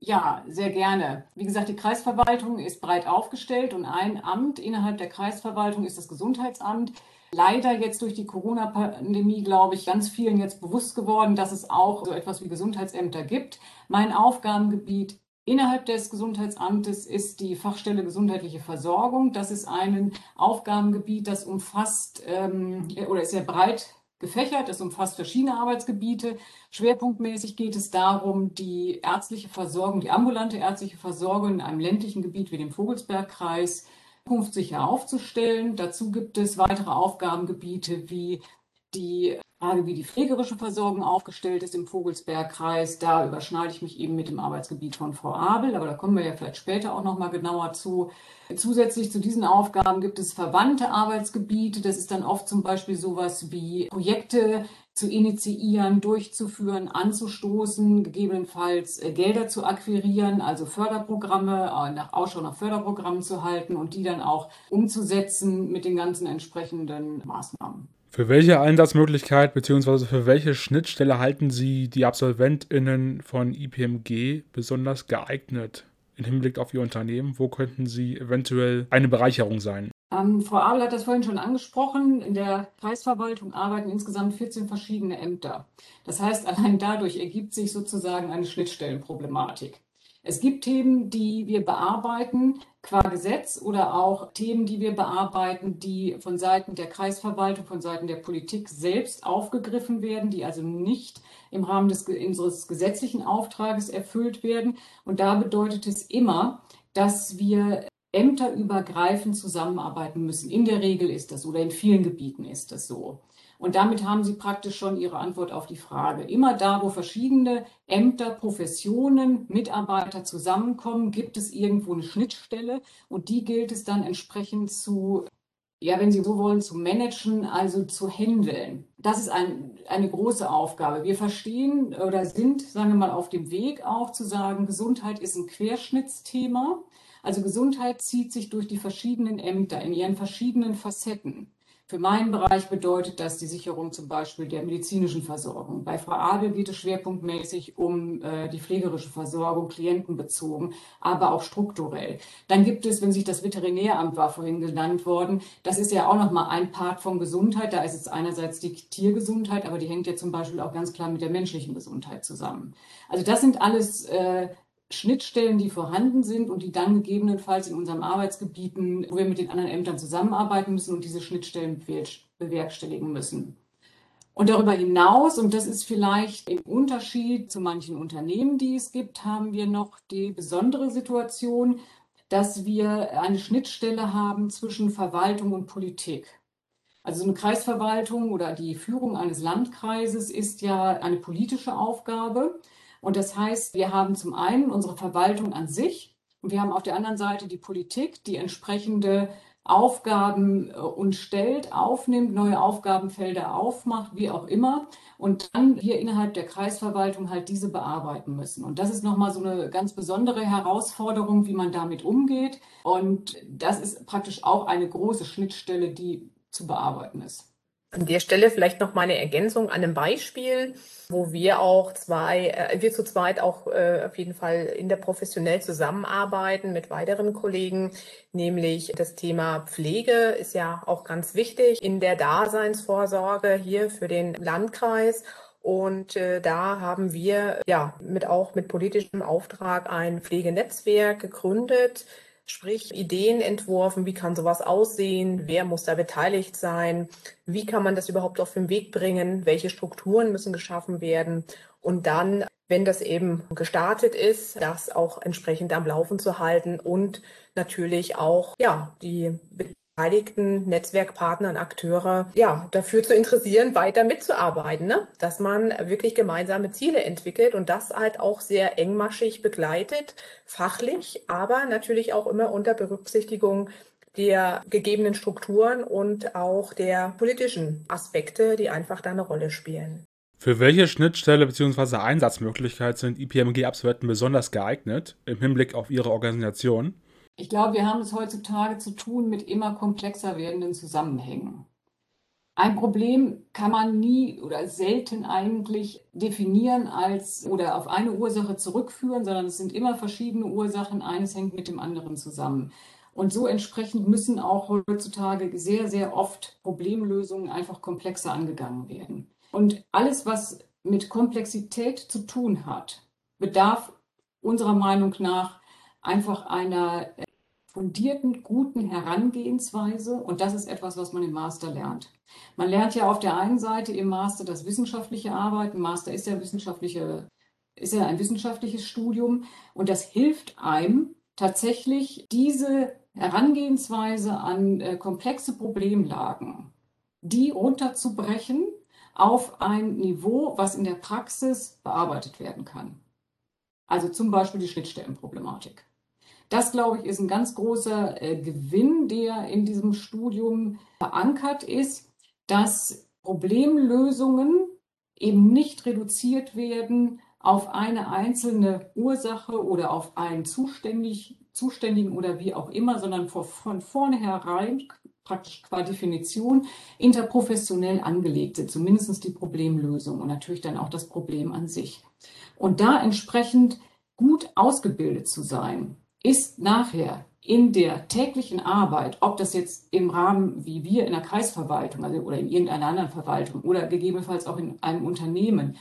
Ja, sehr gerne. Wie gesagt, die Kreisverwaltung ist breit aufgestellt und ein Amt innerhalb der Kreisverwaltung ist das Gesundheitsamt leider jetzt durch die Corona-Pandemie, glaube ich, ganz vielen jetzt bewusst geworden, dass es auch so etwas wie Gesundheitsämter gibt. Mein Aufgabengebiet Innerhalb des Gesundheitsamtes ist die Fachstelle gesundheitliche Versorgung. Das ist ein Aufgabengebiet, das umfasst ähm, oder ist sehr breit gefächert. Es umfasst verschiedene Arbeitsgebiete. Schwerpunktmäßig geht es darum, die ärztliche Versorgung, die ambulante ärztliche Versorgung in einem ländlichen Gebiet wie dem Vogelsbergkreis zukunftssicher aufzustellen. Dazu gibt es weitere Aufgabengebiete wie die Frage, wie die pflegerische Versorgung aufgestellt ist im Vogelsbergkreis, da überschneide ich mich eben mit dem Arbeitsgebiet von Frau Abel, aber da kommen wir ja vielleicht später auch noch mal genauer zu. Zusätzlich zu diesen Aufgaben gibt es verwandte Arbeitsgebiete. Das ist dann oft zum Beispiel sowas wie Projekte zu initiieren, durchzuführen, anzustoßen, gegebenenfalls äh, Gelder zu akquirieren, also Förderprogramme, äh, nach Ausschau nach Förderprogrammen zu halten und die dann auch umzusetzen mit den ganzen entsprechenden Maßnahmen. Für welche Einsatzmöglichkeit bzw. für welche Schnittstelle halten Sie die AbsolventInnen von IPMG besonders geeignet im Hinblick auf Ihr Unternehmen? Wo könnten Sie eventuell eine Bereicherung sein? Ähm, Frau Abel hat das vorhin schon angesprochen. In der Kreisverwaltung arbeiten insgesamt 14 verschiedene Ämter. Das heißt, allein dadurch ergibt sich sozusagen eine Schnittstellenproblematik. Es gibt Themen, die wir bearbeiten qua Gesetz oder auch Themen, die wir bearbeiten, die von Seiten der Kreisverwaltung, von Seiten der Politik selbst aufgegriffen werden, die also nicht im Rahmen des, unseres gesetzlichen Auftrages erfüllt werden. Und da bedeutet es immer, dass wir ämterübergreifend zusammenarbeiten müssen. In der Regel ist das oder in vielen Gebieten ist das so. Und damit haben Sie praktisch schon Ihre Antwort auf die Frage. Immer da, wo verschiedene Ämter, Professionen, Mitarbeiter zusammenkommen, gibt es irgendwo eine Schnittstelle und die gilt es dann entsprechend zu, ja, wenn Sie so wollen, zu managen, also zu handeln. Das ist ein, eine große Aufgabe. Wir verstehen oder sind, sagen wir mal, auf dem Weg auch zu sagen, Gesundheit ist ein Querschnittsthema. Also Gesundheit zieht sich durch die verschiedenen Ämter in ihren verschiedenen Facetten. Für meinen Bereich bedeutet das die Sicherung zum Beispiel der medizinischen Versorgung. Bei Frau Adel geht es schwerpunktmäßig um äh, die pflegerische Versorgung, klientenbezogen, aber auch strukturell. Dann gibt es, wenn sich das Veterinäramt war vorhin genannt worden, das ist ja auch nochmal ein Part von Gesundheit. Da ist es einerseits die Tiergesundheit, aber die hängt ja zum Beispiel auch ganz klar mit der menschlichen Gesundheit zusammen. Also das sind alles äh, Schnittstellen, die vorhanden sind und die dann gegebenenfalls in unseren Arbeitsgebieten, wo wir mit den anderen Ämtern zusammenarbeiten müssen und diese Schnittstellen bewerkstelligen müssen. Und darüber hinaus, und das ist vielleicht im Unterschied zu manchen Unternehmen, die es gibt, haben wir noch die besondere Situation, dass wir eine Schnittstelle haben zwischen Verwaltung und Politik. Also eine Kreisverwaltung oder die Führung eines Landkreises ist ja eine politische Aufgabe. Und das heißt, wir haben zum einen unsere Verwaltung an sich und wir haben auf der anderen Seite die Politik, die entsprechende Aufgaben äh, uns stellt, aufnimmt, neue Aufgabenfelder aufmacht, wie auch immer. Und dann wir innerhalb der Kreisverwaltung halt diese bearbeiten müssen. Und das ist nochmal so eine ganz besondere Herausforderung, wie man damit umgeht. Und das ist praktisch auch eine große Schnittstelle, die zu bearbeiten ist. An der Stelle vielleicht noch meine Ergänzung an einem Beispiel, wo wir auch zwei, äh, wir zu zweit auch äh, auf jeden Fall interprofessionell zusammenarbeiten mit weiteren Kollegen, nämlich das Thema Pflege ist ja auch ganz wichtig in der Daseinsvorsorge hier für den Landkreis. Und äh, da haben wir ja mit auch mit politischem Auftrag ein Pflegenetzwerk gegründet, Sprich, Ideen entworfen, wie kann sowas aussehen, wer muss da beteiligt sein, wie kann man das überhaupt auf den Weg bringen, welche Strukturen müssen geschaffen werden und dann, wenn das eben gestartet ist, das auch entsprechend am Laufen zu halten und natürlich auch, ja, die beteiligten Netzwerkpartner Akteure ja, dafür zu interessieren, weiter mitzuarbeiten, ne? dass man wirklich gemeinsame Ziele entwickelt und das halt auch sehr engmaschig begleitet, fachlich, aber natürlich auch immer unter Berücksichtigung der gegebenen Strukturen und auch der politischen Aspekte, die einfach da eine Rolle spielen. Für welche Schnittstelle bzw. Einsatzmöglichkeit sind IPMG-Absolventen besonders geeignet im Hinblick auf ihre Organisation? Ich glaube, wir haben es heutzutage zu tun mit immer komplexer werdenden Zusammenhängen. Ein Problem kann man nie oder selten eigentlich definieren als oder auf eine Ursache zurückführen, sondern es sind immer verschiedene Ursachen. Eines hängt mit dem anderen zusammen. Und so entsprechend müssen auch heutzutage sehr, sehr oft Problemlösungen einfach komplexer angegangen werden. Und alles, was mit Komplexität zu tun hat, bedarf unserer Meinung nach einfach einer fundierten, guten Herangehensweise. Und das ist etwas, was man im Master lernt. Man lernt ja auf der einen Seite im Master das wissenschaftliche Arbeiten. Master ist ja wissenschaftliche, ist ja ein wissenschaftliches Studium. Und das hilft einem tatsächlich, diese Herangehensweise an äh, komplexe Problemlagen, die runterzubrechen auf ein Niveau, was in der Praxis bearbeitet werden kann. Also zum Beispiel die Schnittstellenproblematik. Das, glaube ich, ist ein ganz großer äh, Gewinn, der in diesem Studium verankert ist, dass Problemlösungen eben nicht reduziert werden auf eine einzelne Ursache oder auf einen zuständig, Zuständigen oder wie auch immer, sondern von vornherein praktisch qua Definition interprofessionell angelegt sind, zumindest die Problemlösung und natürlich dann auch das Problem an sich. Und da entsprechend gut ausgebildet zu sein, ist nachher in der täglichen Arbeit, ob das jetzt im Rahmen wie wir in der Kreisverwaltung also, oder in irgendeiner anderen Verwaltung oder gegebenenfalls auch in einem Unternehmen,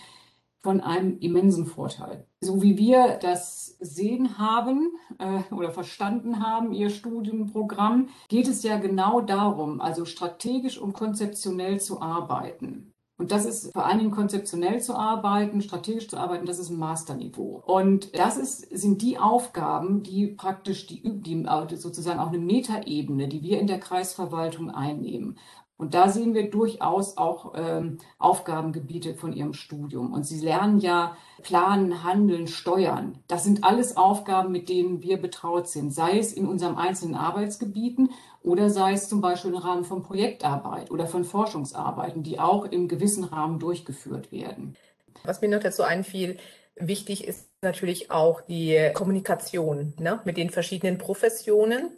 von einem immensen Vorteil. So wie wir das sehen haben äh, oder verstanden haben, Ihr Studienprogramm, geht es ja genau darum, also strategisch und konzeptionell zu arbeiten. Und das ist vor allen Dingen konzeptionell zu arbeiten, strategisch zu arbeiten, das ist ein Masterniveau. Und das ist, sind die Aufgaben, die praktisch die, die sozusagen auch eine Metaebene, die wir in der Kreisverwaltung einnehmen. Und da sehen wir durchaus auch ähm, Aufgabengebiete von ihrem Studium. Und sie lernen ja planen, handeln, steuern. Das sind alles Aufgaben, mit denen wir betraut sind, sei es in unserem einzelnen Arbeitsgebieten oder sei es zum Beispiel im Rahmen von Projektarbeit oder von Forschungsarbeiten, die auch im gewissen Rahmen durchgeführt werden. Was mir noch dazu einfiel, wichtig ist natürlich auch die Kommunikation ne, mit den verschiedenen Professionen.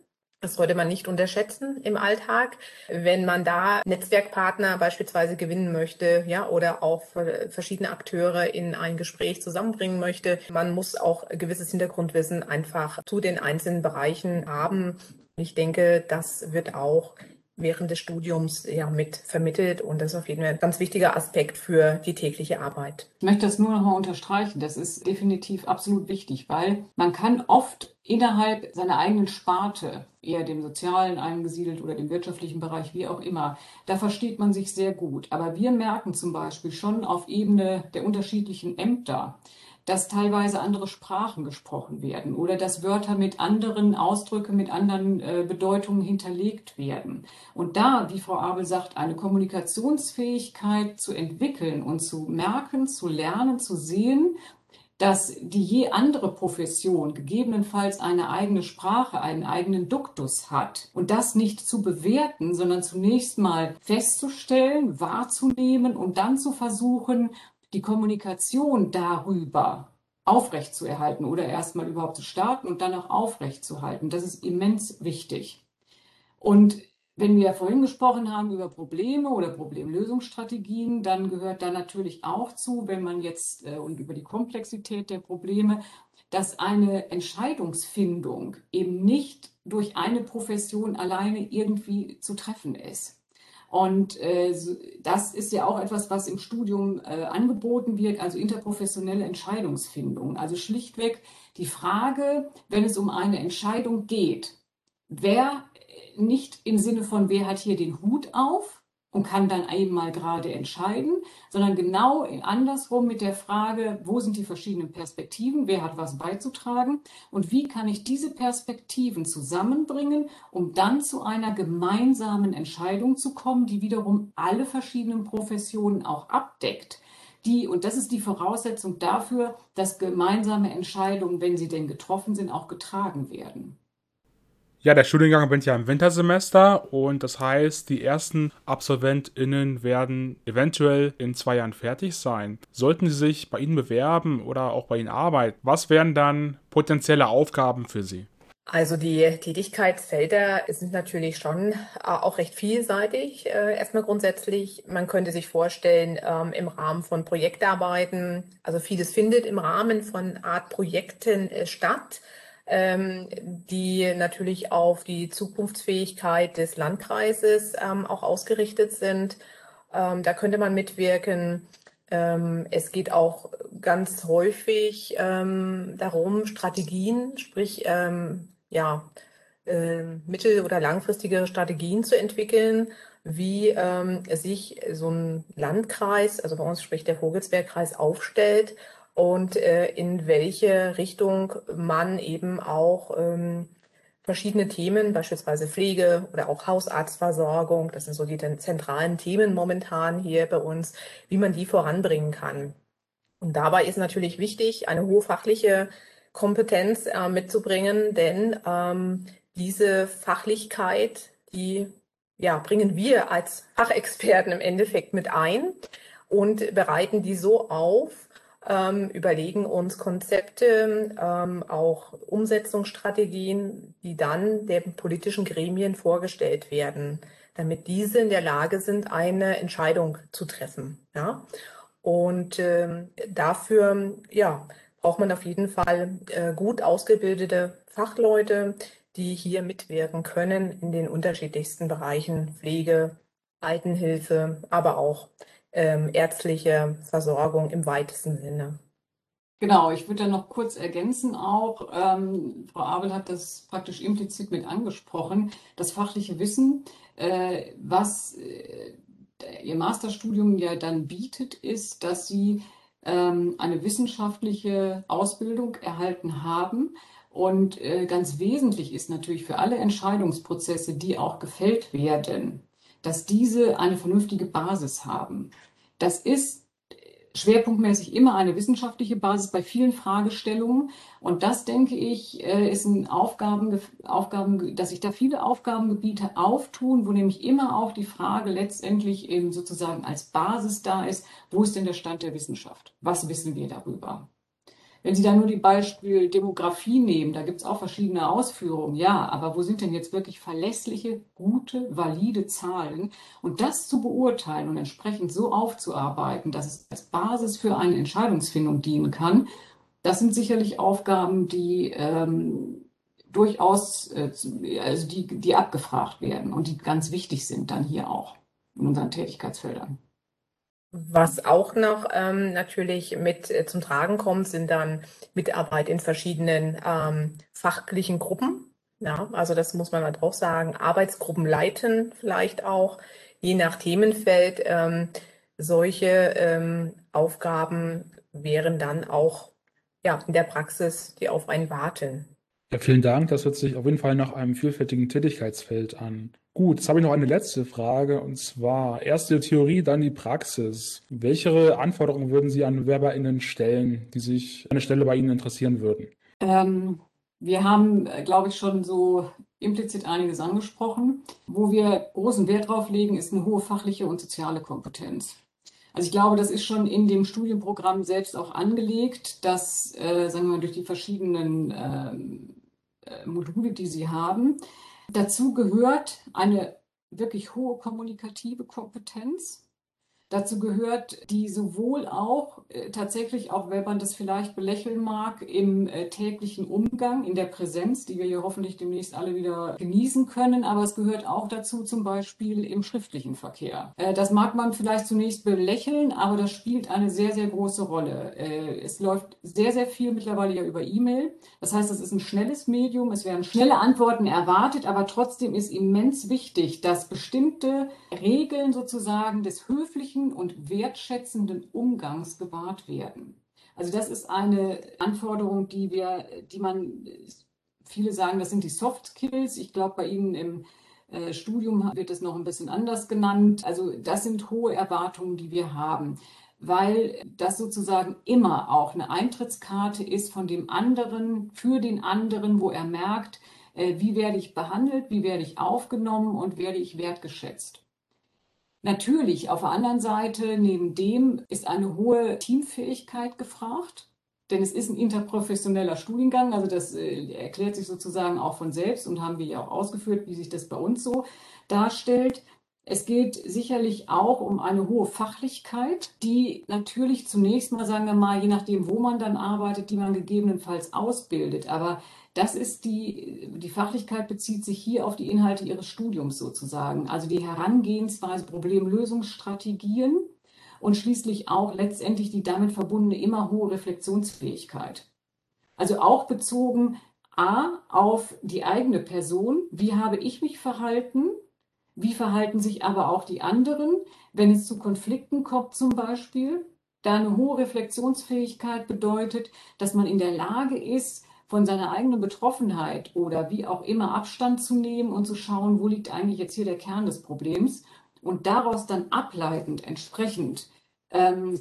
Das sollte man nicht unterschätzen im Alltag. Wenn man da Netzwerkpartner beispielsweise gewinnen möchte, ja, oder auch verschiedene Akteure in ein Gespräch zusammenbringen möchte, man muss auch gewisses Hintergrundwissen einfach zu den einzelnen Bereichen haben. Ich denke, das wird auch während des Studiums ja mit vermittelt und das ist auf jeden Fall ein ganz wichtiger Aspekt für die tägliche Arbeit. Ich möchte das nur noch mal unterstreichen. Das ist definitiv absolut wichtig, weil man kann oft innerhalb seiner eigenen Sparte, eher dem sozialen eingesiedelt oder dem wirtschaftlichen Bereich, wie auch immer, da versteht man sich sehr gut. Aber wir merken zum Beispiel schon auf Ebene der unterschiedlichen Ämter, dass teilweise andere Sprachen gesprochen werden oder dass Wörter mit anderen Ausdrücken, mit anderen äh, Bedeutungen hinterlegt werden. Und da, wie Frau Abel sagt, eine Kommunikationsfähigkeit zu entwickeln und zu merken, zu lernen, zu sehen, dass die je andere Profession gegebenenfalls eine eigene Sprache, einen eigenen Duktus hat und das nicht zu bewerten, sondern zunächst mal festzustellen, wahrzunehmen und dann zu versuchen, die Kommunikation darüber aufrechtzuerhalten oder erstmal überhaupt zu starten und dann auch aufrechtzuerhalten. Das ist immens wichtig. Und wenn wir vorhin gesprochen haben über Probleme oder Problemlösungsstrategien, dann gehört da natürlich auch zu, wenn man jetzt äh, und über die Komplexität der Probleme, dass eine Entscheidungsfindung eben nicht durch eine Profession alleine irgendwie zu treffen ist. Und äh, das ist ja auch etwas, was im Studium äh, angeboten wird, also interprofessionelle Entscheidungsfindung. Also schlichtweg die Frage, wenn es um eine Entscheidung geht, wer nicht im Sinne von, wer hat hier den Hut auf, und kann dann einmal gerade entscheiden, sondern genau andersrum mit der Frage, wo sind die verschiedenen Perspektiven, wer hat was beizutragen und wie kann ich diese Perspektiven zusammenbringen, um dann zu einer gemeinsamen Entscheidung zu kommen, die wiederum alle verschiedenen Professionen auch abdeckt. Die, und das ist die Voraussetzung dafür, dass gemeinsame Entscheidungen, wenn sie denn getroffen sind, auch getragen werden. Ja, der Studiengang beginnt ja im Wintersemester und das heißt, die ersten AbsolventInnen werden eventuell in zwei Jahren fertig sein. Sollten sie sich bei Ihnen bewerben oder auch bei Ihnen arbeiten, was wären dann potenzielle Aufgaben für Sie? Also die Tätigkeitsfelder sind natürlich schon äh, auch recht vielseitig. Äh, erstmal grundsätzlich, man könnte sich vorstellen, ähm, im Rahmen von Projektarbeiten, also vieles findet im Rahmen von Art Projekten äh, statt die natürlich auf die Zukunftsfähigkeit des Landkreises ähm, auch ausgerichtet sind. Ähm, da könnte man mitwirken. Ähm, es geht auch ganz häufig ähm, darum, Strategien, sprich ähm, ja, mittel- oder langfristige Strategien zu entwickeln, wie sich so ein Landkreis, also bei uns spricht der Vogelsbergkreis, aufstellt und äh, in welche Richtung man eben auch ähm, verschiedene Themen, beispielsweise Pflege oder auch Hausarztversorgung. Das sind so die zentralen Themen momentan hier bei uns, wie man die voranbringen kann. Und dabei ist natürlich wichtig, eine hohe fachliche Kompetenz äh, mitzubringen, denn ähm, diese Fachlichkeit, die ja, bringen wir als Fachexperten im Endeffekt mit ein und bereiten die so auf, ähm, überlegen uns Konzepte, ähm, auch Umsetzungsstrategien, die dann den politischen Gremien vorgestellt werden, damit diese in der Lage sind, eine Entscheidung zu treffen. Ja? Und ähm, dafür ja, braucht man auf jeden Fall äh, gut ausgebildete Fachleute, die hier mitwirken können in den unterschiedlichsten Bereichen Pflege, Altenhilfe, aber auch ähm, ärztliche Versorgung im weitesten Sinne. Genau, ich würde da noch kurz ergänzen auch, ähm, Frau Abel hat das praktisch implizit mit angesprochen, das fachliche Wissen, äh, was äh, Ihr Masterstudium ja dann bietet, ist, dass Sie ähm, eine wissenschaftliche Ausbildung erhalten haben. Und äh, ganz wesentlich ist natürlich für alle Entscheidungsprozesse, die auch gefällt werden, dass diese eine vernünftige Basis haben. Das ist schwerpunktmäßig immer eine wissenschaftliche Basis bei vielen Fragestellungen. Und das, denke ich, äh, ist ein Aufgaben, Aufgaben, dass sich da viele Aufgabengebiete auftun, wo nämlich immer auch die Frage letztendlich eben sozusagen als Basis da ist, wo ist denn der Stand der Wissenschaft? Was wissen wir darüber? Wenn Sie da nur die Beispiel Demografie nehmen, da gibt es auch verschiedene Ausführungen, ja, aber wo sind denn jetzt wirklich verlässliche, gute, valide Zahlen? Und das zu beurteilen und entsprechend so aufzuarbeiten, dass es als Basis für eine Entscheidungsfindung dienen kann, das sind sicherlich Aufgaben, die ähm, durchaus, äh, also die, die abgefragt werden und die ganz wichtig sind dann hier auch in unseren Tätigkeitsfeldern. Was auch noch ähm, natürlich mit äh, zum Tragen kommt, sind dann Mitarbeit in verschiedenen ähm, fachlichen Gruppen. Ja, also das muss man halt auch sagen. Arbeitsgruppen leiten vielleicht auch, je nach Themenfeld. Ähm, solche ähm, Aufgaben wären dann auch ja, in der Praxis, die auf einen warten. Ja, vielen Dank. Das hört sich auf jeden Fall nach einem vielfältigen Tätigkeitsfeld an. Gut, jetzt habe ich noch eine letzte Frage und zwar erst die Theorie, dann die Praxis. Welche Anforderungen würden Sie an BewerberInnen stellen, die sich an eine Stelle bei Ihnen interessieren würden? Ähm, wir haben, glaube ich, schon so implizit einiges angesprochen. Wo wir großen Wert drauf legen, ist eine hohe fachliche und soziale Kompetenz. Also ich glaube, das ist schon in dem Studienprogramm selbst auch angelegt, dass, äh, sagen wir mal, durch die verschiedenen ähm, äh, Module, die Sie haben, Dazu gehört eine wirklich hohe kommunikative Kompetenz. Dazu gehört die sowohl auch äh, tatsächlich, auch wenn man das vielleicht belächeln mag, im äh, täglichen Umgang, in der Präsenz, die wir hier hoffentlich demnächst alle wieder genießen können, aber es gehört auch dazu zum Beispiel im schriftlichen Verkehr. Äh, das mag man vielleicht zunächst belächeln, aber das spielt eine sehr, sehr große Rolle. Äh, es läuft sehr, sehr viel mittlerweile ja über E-Mail. Das heißt, es ist ein schnelles Medium, es werden schnelle Antworten erwartet, aber trotzdem ist immens wichtig, dass bestimmte Regeln sozusagen des höflichen höflichen und wertschätzenden Umgangs gewahrt werden. Also das ist eine Anforderung, die wir, die man, viele sagen, das sind die Soft Skills. Ich glaube, bei Ihnen im äh, Studium wird es noch ein bisschen anders genannt. Also das sind hohe Erwartungen, die wir haben, weil das sozusagen immer auch eine Eintrittskarte ist von dem anderen, für den anderen, wo er merkt, äh, wie werde ich behandelt, wie werde ich aufgenommen und werde ich wertgeschätzt. Natürlich, auf der anderen Seite, neben dem ist eine hohe Teamfähigkeit gefragt, denn es ist ein interprofessioneller Studiengang, also das äh, erklärt sich sozusagen auch von selbst und haben wir ja auch ausgeführt, wie sich das bei uns so darstellt. Es geht sicherlich auch um eine hohe Fachlichkeit, die natürlich zunächst mal, sagen wir mal, je nachdem, wo man dann arbeitet, die man gegebenenfalls ausbildet. Aber das ist die, die Fachlichkeit bezieht sich hier auf die Inhalte ihres Studiums sozusagen. Also die Herangehensweise, Problemlösungsstrategien und schließlich auch letztendlich die damit verbundene immer hohe Reflexionsfähigkeit. Also auch bezogen A auf die eigene Person. Wie habe ich mich verhalten? Wie verhalten sich aber auch die anderen, wenn es zu Konflikten kommt zum Beispiel? Da eine hohe Reflexionsfähigkeit bedeutet, dass man in der Lage ist, von seiner eigenen Betroffenheit oder wie auch immer Abstand zu nehmen und zu schauen, wo liegt eigentlich jetzt hier der Kern des Problems und daraus dann ableitend entsprechend ähm,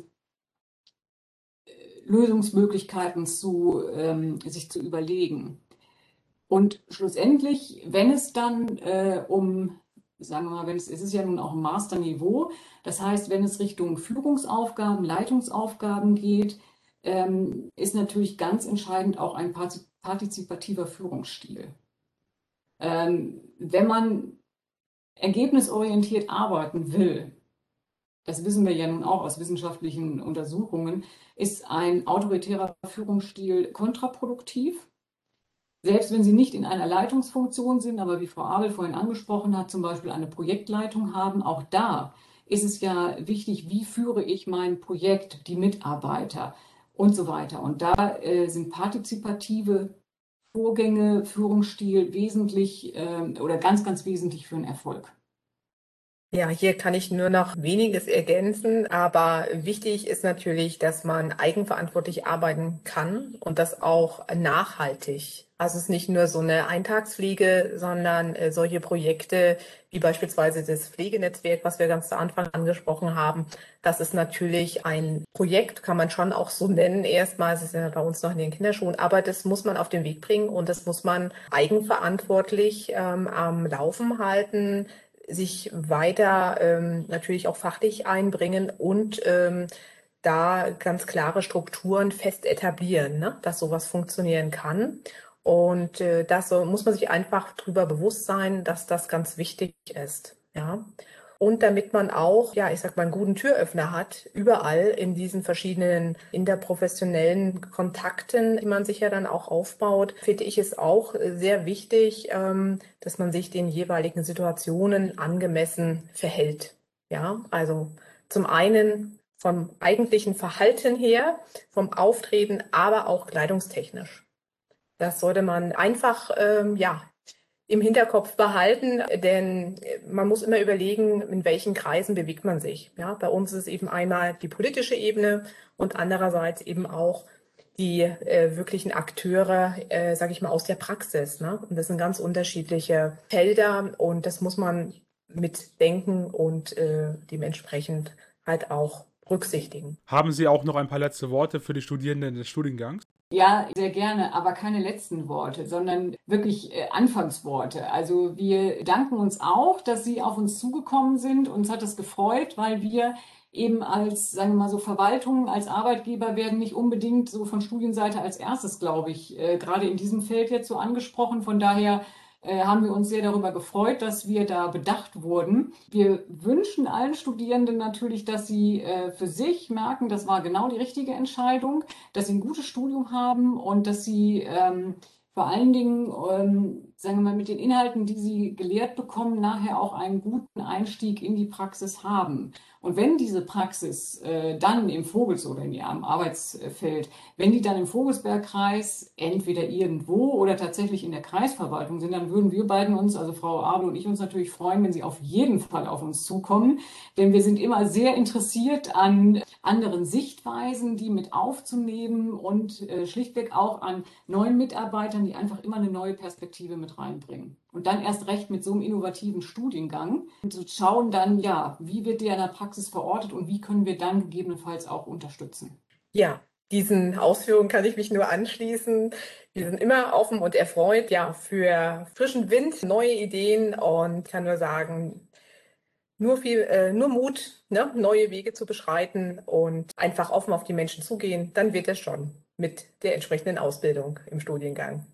Lösungsmöglichkeiten zu, ähm, sich zu überlegen. Und schlussendlich, wenn es dann äh, um, sagen wir mal, wenn es, es ist ja nun auch ein Masterniveau, das heißt, wenn es Richtung Führungsaufgaben, Leitungsaufgaben geht, ähm, ist natürlich ganz entscheidend auch ein partizipativer Führungsstil. Ähm, wenn man ergebnisorientiert arbeiten will, das wissen wir ja nun auch aus wissenschaftlichen Untersuchungen, ist ein autoritärer Führungsstil kontraproduktiv. Selbst wenn Sie nicht in einer Leitungsfunktion sind, aber wie Frau Abel vorhin angesprochen hat, zum Beispiel eine Projektleitung haben, auch da ist es ja wichtig, wie führe ich mein Projekt, die Mitarbeiter und so weiter. Und da äh, sind partizipative Vorgänge, Führungsstil wesentlich äh, oder ganz, ganz wesentlich für einen Erfolg. Ja, hier kann ich nur noch weniges ergänzen, aber wichtig ist natürlich, dass man eigenverantwortlich arbeiten kann und das auch nachhaltig. Also es ist nicht nur so eine Eintagsfliege, sondern äh, solche Projekte wie beispielsweise das Pflegenetzwerk, was wir ganz zu Anfang angesprochen haben. Das ist natürlich ein Projekt, kann man schon auch so nennen. Erstmal, es ist ja bei uns noch in den Kinderschuhen, aber das muss man auf den Weg bringen und das muss man eigenverantwortlich ähm, am Laufen halten sich weiter ähm, natürlich auch fachlich einbringen und ähm, da ganz klare Strukturen fest etablieren, ne? dass sowas funktionieren kann. Und äh, das so, muss man sich einfach darüber bewusst sein, dass das ganz wichtig ist. Ja. Und damit man auch, ja, ich sag mal, einen guten Türöffner hat, überall in diesen verschiedenen interprofessionellen Kontakten, die man sich ja dann auch aufbaut, finde ich es auch sehr wichtig, ähm, dass man sich den jeweiligen Situationen angemessen verhält. Ja, also zum einen vom eigentlichen Verhalten her, vom Auftreten, aber auch kleidungstechnisch. Das sollte man einfach ähm, ja im Hinterkopf behalten, denn man muss immer überlegen, in welchen Kreisen bewegt man sich. Ja, bei uns ist eben einmal die politische Ebene und andererseits eben auch die äh, wirklichen Akteure, äh, sage ich mal, aus der Praxis. Ne? Und das sind ganz unterschiedliche Felder und das muss man mitdenken und äh, dementsprechend halt auch berücksichtigen. Haben Sie auch noch ein paar letzte Worte für die Studierenden des Studiengangs? Ja, sehr gerne, aber keine letzten Worte, sondern wirklich äh, Anfangsworte. Also wir danken uns auch, dass Sie auf uns zugekommen sind. Uns hat es gefreut, weil wir eben als, sagen wir mal so, Verwaltung, als Arbeitgeber werden nicht unbedingt so von Studienseite als erstes, glaube ich, äh, gerade in diesem Feld jetzt so angesprochen. Von daher äh, haben wir uns sehr darüber gefreut, dass wir da bedacht wurden. Wir wünschen allen Studierenden natürlich, dass sie äh, für sich merken, das war genau die richtige Entscheidung, dass sie ein gutes Studium haben und dass sie ähm, vor allen Dingen, ähm, sagen wir mal, mit den Inhalten, die sie gelehrt bekommen, nachher auch einen guten Einstieg in die Praxis haben. Und wenn diese Praxis äh, dann im Vogels- oder in ihrem Arbeitsfeld, wenn die dann im Vogelsbergkreis entweder irgendwo oder tatsächlich in der Kreisverwaltung sind, dann würden wir beiden uns, also Frau Abel und ich uns natürlich freuen, wenn sie auf jeden Fall auf uns zukommen. Denn wir sind immer sehr interessiert an anderen Sichtweisen, die mit aufzunehmen und äh, schlichtweg auch an neuen Mitarbeitern, die einfach immer eine neue Perspektive mit reinbringen. Und dann erst recht mit so einem innovativen Studiengang und zu schauen dann, ja, wie wird der in der Praxis verortet und wie können wir dann gegebenenfalls auch unterstützen. Ja, diesen Ausführungen kann ich mich nur anschließen. Wir sind immer offen und erfreut, ja, für frischen Wind, neue Ideen und kann nur sagen, nur viel, äh, nur Mut, ne, neue Wege zu beschreiten und einfach offen auf die Menschen zugehen, dann wird es schon mit der entsprechenden Ausbildung im Studiengang.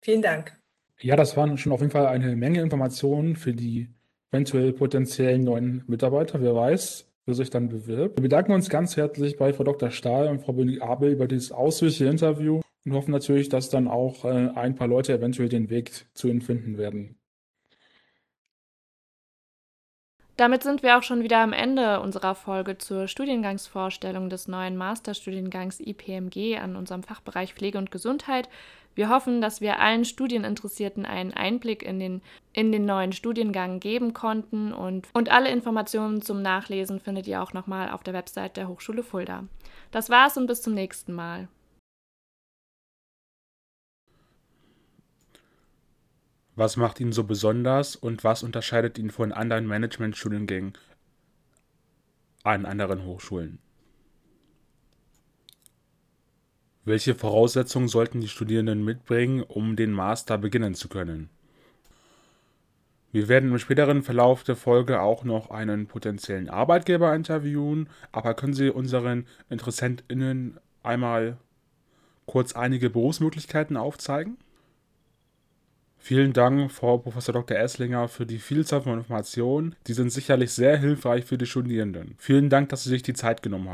Vielen Dank. Ja, das waren schon auf jeden Fall eine Menge Informationen für die eventuell potenziellen neuen Mitarbeiter. Wer weiß, wer sich dann bewirbt. Wir bedanken uns ganz herzlich bei Frau Dr. Stahl und Frau Abel über dieses ausführliche Interview und hoffen natürlich, dass dann auch äh, ein paar Leute eventuell den Weg zu ihnen finden werden. Damit sind wir auch schon wieder am Ende unserer Folge zur Studiengangsvorstellung des neuen Masterstudiengangs IPMG an unserem Fachbereich Pflege und Gesundheit. Wir hoffen, dass wir allen Studieninteressierten einen Einblick in den, in den neuen Studiengang geben konnten und, und alle Informationen zum Nachlesen findet ihr auch nochmal auf der Website der Hochschule Fulda. Das war's und bis zum nächsten Mal. Was macht ihn so besonders und was unterscheidet ihn von anderen Management-Studiengängen an anderen Hochschulen? Welche Voraussetzungen sollten die Studierenden mitbringen, um den Master beginnen zu können? Wir werden im späteren Verlauf der Folge auch noch einen potenziellen Arbeitgeber interviewen, aber können Sie unseren InteressentInnen einmal kurz einige Berufsmöglichkeiten aufzeigen? Vielen Dank, Frau Prof. Dr. Esslinger, für die Vielzahl von Informationen. Die sind sicherlich sehr hilfreich für die Studierenden. Vielen Dank, dass Sie sich die Zeit genommen haben.